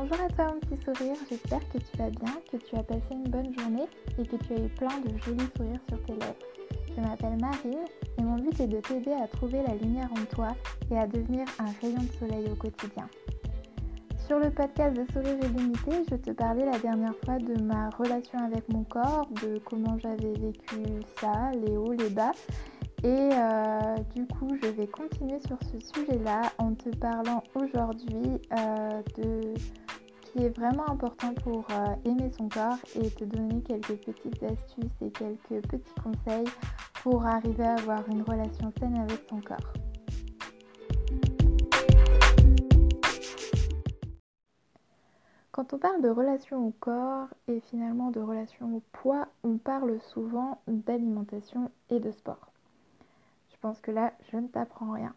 Bonjour à toi mon petit sourire, j'espère que tu vas bien, que tu as passé une bonne journée et que tu as eu plein de jolis sourires sur tes lèvres. Je m'appelle Marine et mon but est de t'aider à trouver la lumière en toi et à devenir un rayon de soleil au quotidien. Sur le podcast de Sourire illimité, je te parlais la dernière fois de ma relation avec mon corps, de comment j'avais vécu ça, les hauts, les bas. Et euh, du coup, je vais continuer sur ce sujet-là en te parlant aujourd'hui euh, de ce qui est vraiment important pour euh, aimer son corps et te donner quelques petites astuces et quelques petits conseils pour arriver à avoir une relation saine avec son corps. Quand on parle de relation au corps et finalement de relation au poids, on parle souvent d'alimentation et de sport. Je pense que là, je ne t'apprends rien.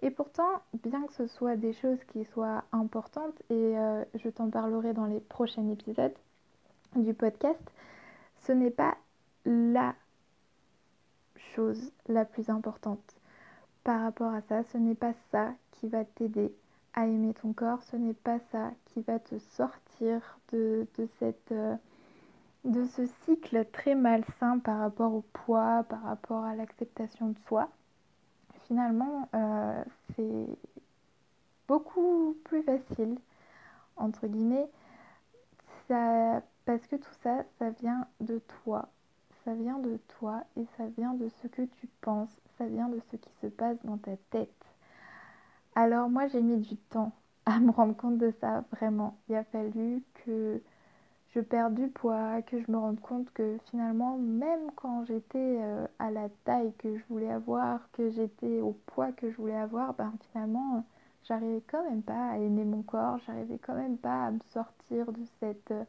Et pourtant, bien que ce soit des choses qui soient importantes, et euh, je t'en parlerai dans les prochains épisodes du podcast, ce n'est pas la chose la plus importante par rapport à ça. Ce n'est pas ça qui va t'aider à aimer ton corps. Ce n'est pas ça qui va te sortir de, cette, euh, de ce cycle très malsain par rapport au poids, par rapport à l'acceptation de soi. Finalement, euh, c'est beaucoup plus facile, entre guillemets, parce que tout ça, ça vient de toi. Ça vient de toi et ça vient de ce que tu penses, ça vient de ce qui se passe dans ta tête. Alors moi j'ai mis du temps à me rendre compte de ça, vraiment. Il a fallu que je perde du poids, que je me rende compte que finalement, même quand j'étais euh, à la taille que je voulais avoir, que j'étais au poids que je voulais avoir, ben finalement, j'arrivais quand même pas à aimer mon corps, j'arrivais quand même pas à me sortir de cette euh,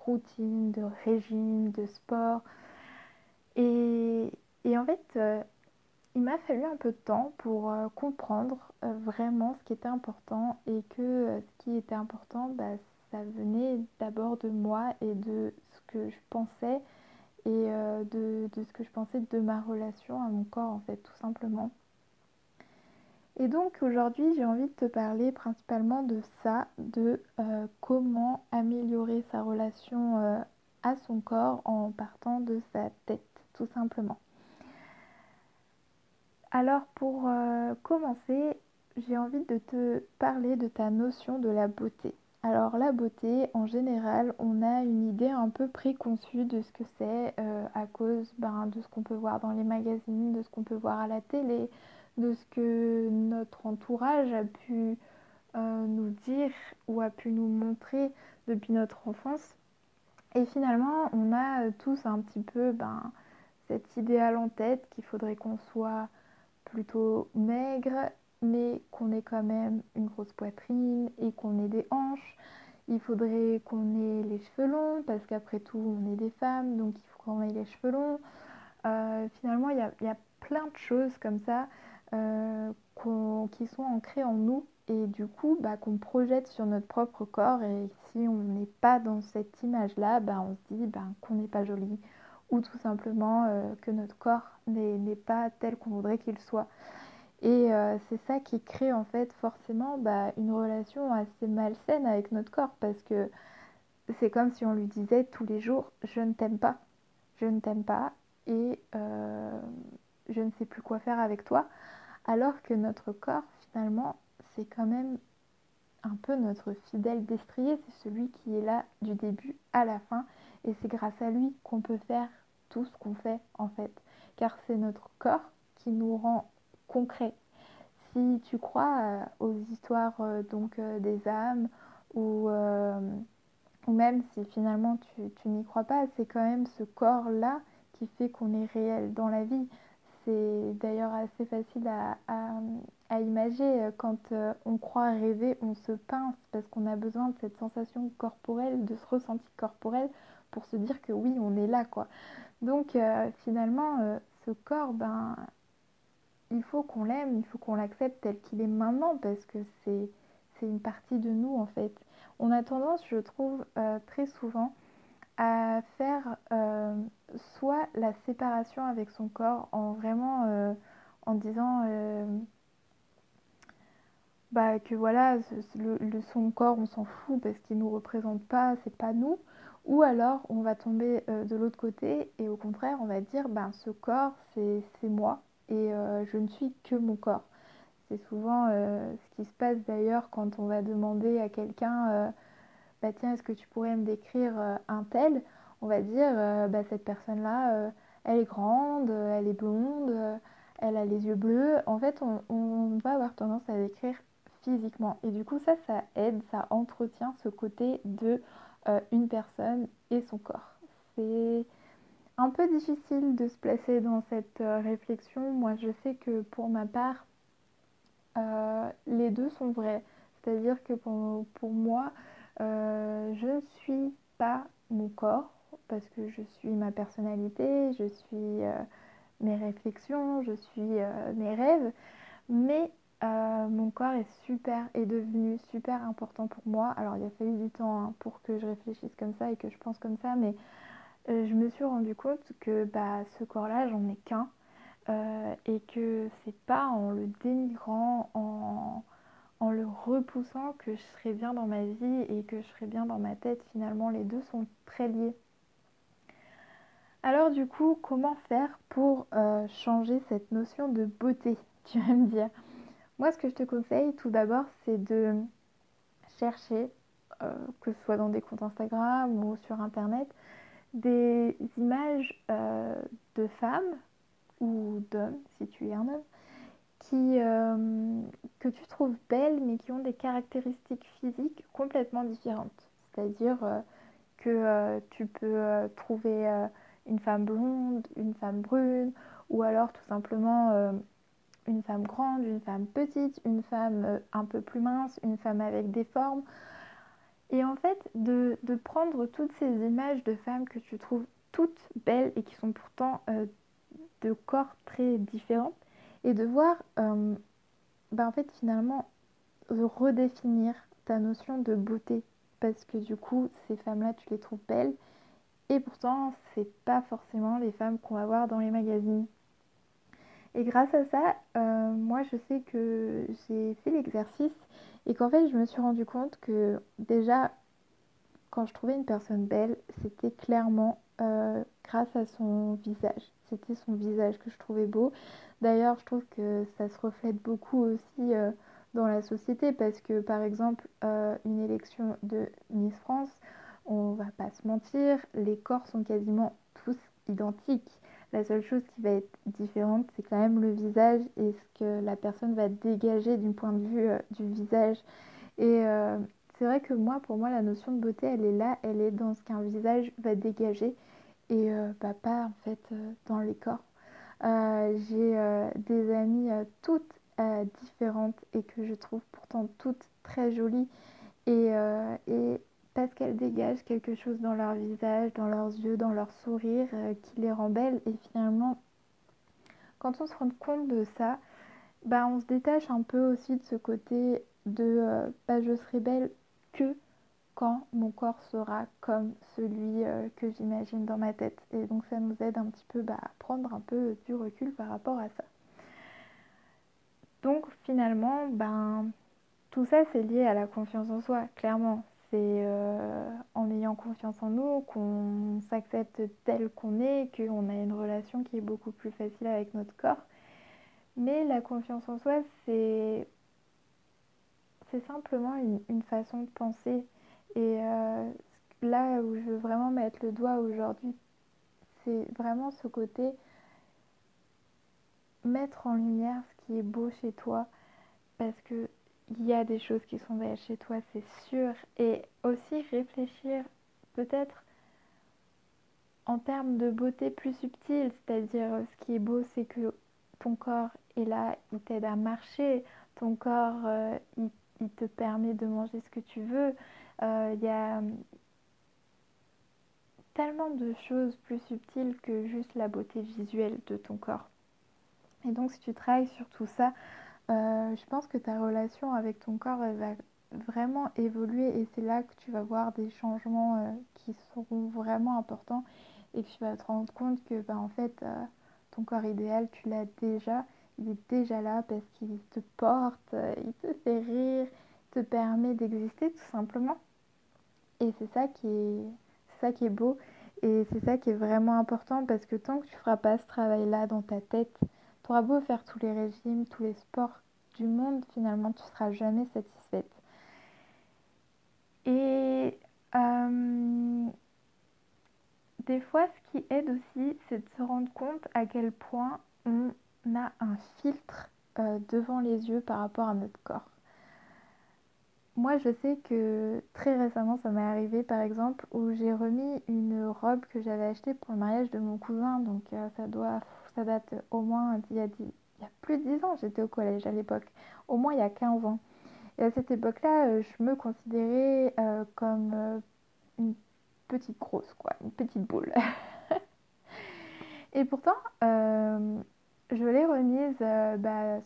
routine de régime, de sport. Et, en fait, euh, il m'a fallu un peu de temps pour comprendre vraiment ce qui était important et que ce qui était important, bah, ça venait d'abord de moi et de ce que je pensais et euh, de, ce que je pensais de ma relation à mon corps en fait tout simplement. Et donc aujourd'hui j'ai envie de te parler principalement de ça, de euh, comment améliorer sa relation euh, à son corps en partant de sa tête tout simplement. Alors pour commencer, j'ai envie de te parler de ta notion de la beauté. Alors la beauté, en général, on a une idée un peu préconçue de ce que c'est euh, à cause ben, de ce qu'on peut voir dans les magazines, de ce qu'on peut voir à la télé, de ce que notre entourage a pu euh, nous dire ou a pu nous montrer depuis notre enfance. Et finalement, on a tous un petit peu ben, cet idéal en tête qu'il faudrait qu'on soit plutôt maigre, mais qu'on ait quand même une grosse poitrine et qu'on ait des hanches. Il faudrait qu'on ait les cheveux longs parce qu'après tout on est des femmes donc il faut qu'on ait les cheveux longs. Euh, finalement il y, a, plein de choses comme ça euh, qui sont ancrées en nous et du coup bah, qu'on projette sur notre propre corps et si on n'est pas dans cette image là bah, on se dit bah, qu'on n'est pas joli ou tout simplement euh, que notre corps n'est pas tel qu'on voudrait qu'il soit. Et euh, c'est ça qui crée en fait forcément bah, une relation assez malsaine avec notre corps parce que c'est comme si on lui disait tous les jours je ne t'aime pas, je ne t'aime pas et euh, je ne sais plus quoi faire avec toi alors que notre corps finalement c'est quand même un peu notre fidèle destrier, c'est celui qui est là du début à la fin et c'est grâce à lui qu'on peut faire tout ce qu'on fait en fait. Car c'est notre corps qui nous rend concret. Si tu crois euh, aux histoires euh, donc euh, des âmes ou, même si finalement tu, n'y crois pas, c'est quand même ce corps-là qui fait qu'on est réel dans la vie. C'est d'ailleurs assez facile à, à, imaginer. Quand on croit rêver, on se pince parce qu'on a besoin de cette sensation corporelle, de ce ressenti corporel pour se dire que oui, on est là. quoi. Donc finalement, ce corps, ben, il faut qu'on l'aime, il faut qu'on l'accepte tel qu'il est maintenant parce que c'est une partie de nous en fait. On a tendance, je trouve, euh, très souvent à faire euh, soit la séparation avec son corps en vraiment euh, en disant bah, que voilà, le, son corps, on s'en fout parce qu'il ne nous représente pas, c'est pas nous. Ou alors, on va tomber de l'autre côté et au contraire, on va dire, ben, ce corps, c'est moi et euh, je ne suis que mon corps. C'est souvent euh, ce qui se passe d'ailleurs quand on va demander à quelqu'un, bah, tiens, est-ce que tu pourrais me décrire un tel? On va dire, bah, cette personne-là, elle est grande, elle est blonde, elle a les yeux bleus. En fait, on, va avoir tendance à décrire physiquement. Et du coup, ça, ça aide, ça entretient ce côté de euh, une personne et son corps. C'est un peu difficile de se placer dans cette euh, réflexion. Moi, je sais que pour ma part, euh, les deux sont vrais. C'est-à-dire que pour, pour moi, je ne suis pas mon corps parce que je suis ma personnalité, je suis mes réflexions, je suis mes rêves, mais euh, mon corps est super, est devenu super important pour moi. Alors il a fallu du temps hein, pour que je réfléchisse comme ça et que je pense comme ça, mais euh, je me suis rendu compte que bah, ce corps-là, j'en ai qu'un. Euh, et que c'est pas en le dénigrant, en, en, le repoussant que je serai bien dans ma vie et que je serai bien dans ma tête. Finalement, les deux sont très liés. Alors du coup, comment faire pour changer cette notion de beauté Tu vas me dire? Moi, ce que je te conseille, tout d'abord, c'est de chercher, euh, que ce soit dans des comptes Instagram ou sur Internet, des images euh, de femmes ou d'hommes, si tu es un homme, qui, euh, que tu trouves belles, mais qui ont des caractéristiques physiques complètement différentes. C'est-à-dire que tu peux trouver une femme blonde, une femme brune, ou alors tout simplement une femme grande, une femme petite, une femme euh, un peu plus mince, une femme avec des formes. Et en fait, de, prendre toutes ces images de femmes que tu trouves toutes belles et qui sont pourtant euh, de corps très différents, et de voir, euh, bah, en fait, finalement, de redéfinir ta notion de beauté. Parce que du coup, ces femmes-là, tu les trouves belles. Et pourtant, c'est pas forcément les femmes qu'on va voir dans les magazines. Et grâce à ça, euh, moi je sais que j'ai fait l'exercice et qu'en fait je me suis rendu compte que déjà quand je trouvais une personne belle, c'était clairement euh, grâce à son visage. C'était son visage que je trouvais beau. D'ailleurs, je trouve que ça se reflète beaucoup aussi euh, dans la société parce que par exemple, une élection de Miss France, on va pas se mentir, les corps sont quasiment tous identiques. La seule chose qui va être différente, c'est quand même le visage et ce que la personne va dégager d'un point de vue euh, du visage. Et euh, c'est vrai que moi, pour moi, la notion de beauté, elle est là, elle est dans ce qu'un visage va dégager et euh, bah, pas en fait dans les corps. J'ai des amies toutes différentes et que je trouve pourtant toutes très jolies et parce qu'elles dégagent quelque chose dans leur visage, dans leurs yeux, dans leur sourire euh, qui les rend belles. Et finalement, quand on se rend compte de ça, bah, on se détache un peu aussi de ce côté de euh, bah, je serai belle que quand mon corps sera comme celui euh, que j'imagine dans ma tête. Et donc ça nous aide un petit peu bah, à prendre un peu du recul par rapport à ça. Donc finalement, ben, tout ça c'est lié à la confiance en soi, clairement c'est euh, en ayant confiance en nous qu'on s'accepte tel qu'on est, qu'on a une relation qui est beaucoup plus facile avec notre corps. Mais la confiance en soi, c'est c'est simplement une, façon de penser. Et euh, là où je veux vraiment mettre le doigt aujourd'hui, c'est vraiment ce côté mettre en lumière ce qui est beau chez toi. Parce que il y a des choses qui sont belles chez toi, c'est sûr. Et aussi réfléchir peut-être en termes de beauté plus subtile, c'est-à-dire ce qui est beau, c'est que ton corps est là, il t'aide à marcher, ton corps, euh, il, te permet de manger ce que tu veux. Euh, il y a tellement de choses plus subtiles que juste la beauté visuelle de ton corps. Et donc si tu travailles sur tout ça, euh, je pense que ta relation avec ton corps va vraiment évoluer et c'est là que tu vas voir des changements euh, qui seront vraiment importants et que tu vas te rendre compte que bah, en fait euh, ton corps idéal tu l'as déjà il est déjà là parce qu'il te porte, il te fait rire, te permet d'exister tout simplement. Et c'est ça qui est, ça qui est beau et c'est ça qui est vraiment important parce que tant que tu feras pas ce travail-là dans ta tête, tu auras beau faire tous les régimes, tous les sports du monde, finalement tu seras jamais satisfaite. Et euh, des fois, ce qui aide aussi, c'est de se rendre compte à quel point on a un filtre euh, devant les yeux par rapport à notre corps. Moi, je sais que très récemment, ça m'est arrivé, par exemple, où j'ai remis une robe que j'avais achetée pour le mariage de mon cousin. Donc, euh, ça doit, ça date au moins il y a, il y a plus de 10 ans. J'étais au collège à l'époque. Au moins il y a 15 ans. Et à cette époque-là, euh, je me considérais comme une petite grosse, quoi, une petite boule. Et pourtant, euh, je l'ai remise euh, bah,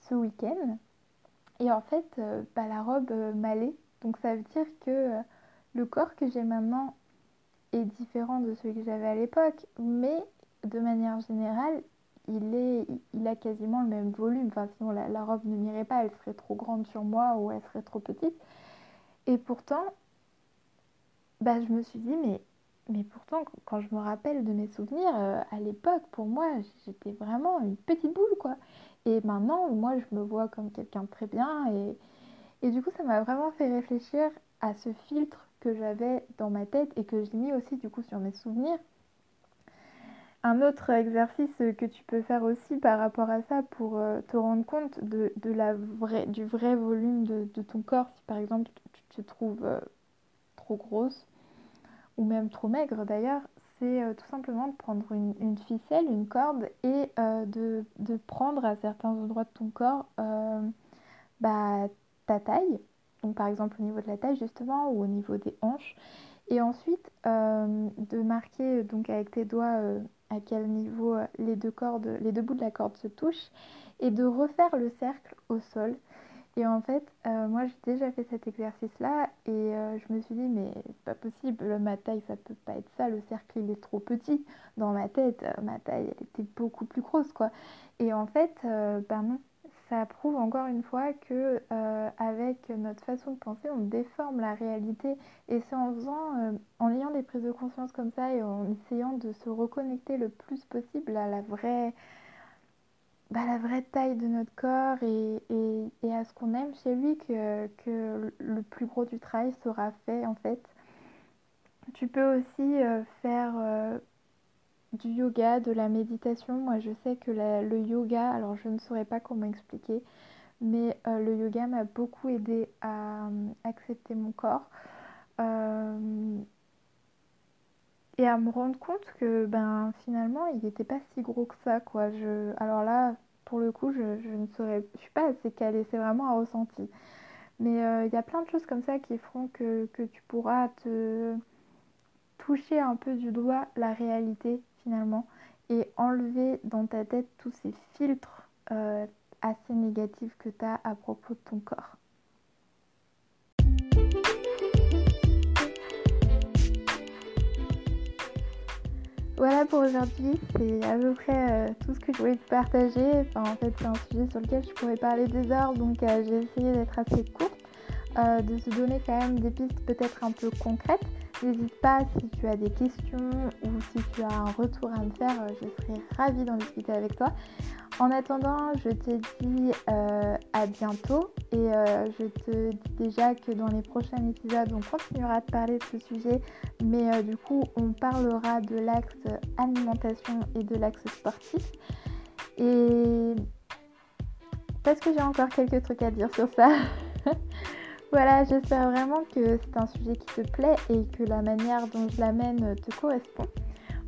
ce week-end. Et en fait, euh, bah, la robe m'allait. Donc ça veut dire que le corps que j'ai maintenant est différent de celui que j'avais à l'époque. Mais de manière générale, il, est, il a quasiment le même volume. Enfin, sinon la, robe ne m'irait pas, elle serait trop grande sur moi ou elle serait trop petite. Et pourtant, bah, je me suis dit, mais, mais pourtant, quand je me rappelle de mes souvenirs, euh, à l'époque, pour moi, j'étais vraiment une petite boule, quoi. Et maintenant, moi, je me vois comme quelqu'un de très bien. Et, et du coup, ça m'a vraiment fait réfléchir à ce filtre que j'avais dans ma tête et que j'ai mis aussi, du coup, sur mes souvenirs. Un autre exercice que tu peux faire aussi par rapport à ça pour euh, te rendre compte de, de la du vrai volume de, de, ton corps, si par exemple tu te trouves euh, trop grosse, ou même trop maigre d'ailleurs, c'est euh, tout simplement de prendre une, ficelle, une corde et euh, de, prendre à certains endroits de ton corps bah, ta taille, donc par exemple au niveau de la taille justement ou au niveau des hanches, et ensuite de marquer donc avec tes doigts à quel niveau les deux cordes, les deux bouts de la corde se touchent et de refaire le cercle au sol et en fait, euh, moi j'ai déjà fait cet exercice-là et euh, je me suis dit mais c'est pas possible, ma taille ça peut pas être ça, le cercle il est trop petit. Dans ma tête, euh, ma taille elle était beaucoup plus grosse quoi. Et en fait, ben non, ça prouve encore une fois que avec notre façon de penser, on déforme la réalité et c'est en faisant, en ayant des prises de conscience comme ça et en essayant de se reconnecter le plus possible à la vraie bah, la vraie taille de notre corps et, et, à ce qu'on aime chez lui que, que, le plus gros du travail sera fait en fait. Tu peux aussi euh, faire euh, du yoga, de la méditation. Moi je sais que le yoga, alors je ne saurais pas comment expliquer, mais euh, le yoga m'a beaucoup aidé à accepter mon corps et à me rendre compte que ben finalement il n'était pas si gros que ça quoi alors là pour le coup je, ne saurais je suis pas assez calée c'est vraiment un ressenti mais euh, il y a plein de choses comme ça qui feront que, tu pourras te toucher un peu du doigt la réalité finalement et enlever dans ta tête tous ces filtres euh, assez négatifs que tu as à propos de ton corps Voilà pour aujourd'hui, c'est à peu près euh, tout ce que je voulais te partager. Enfin, en fait, c'est un sujet sur lequel je pourrais parler des heures, donc euh, j'ai essayé d'être assez courte, de se donner quand même des pistes peut-être un peu concrètes. N'hésite pas si tu as des questions ou si tu as un retour à me faire, je serai ravie d'en discuter avec toi. En attendant, je te dis euh, à bientôt et euh, je te dis déjà que dans les prochains épisodes, on continuera de parler de ce sujet, mais euh, du coup, on parlera de l'axe alimentation et de l'axe sportif. Et parce que j'ai encore quelques trucs à dire sur ça. voilà, j'espère vraiment que c'est un sujet qui te plaît et que la manière dont je l'amène te correspond.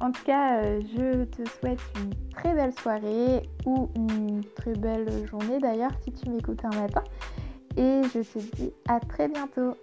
En tout cas, euh, je te souhaite une très belle soirée ou une très belle journée d'ailleurs si tu m'écoutes un matin. Et je te dis à très bientôt.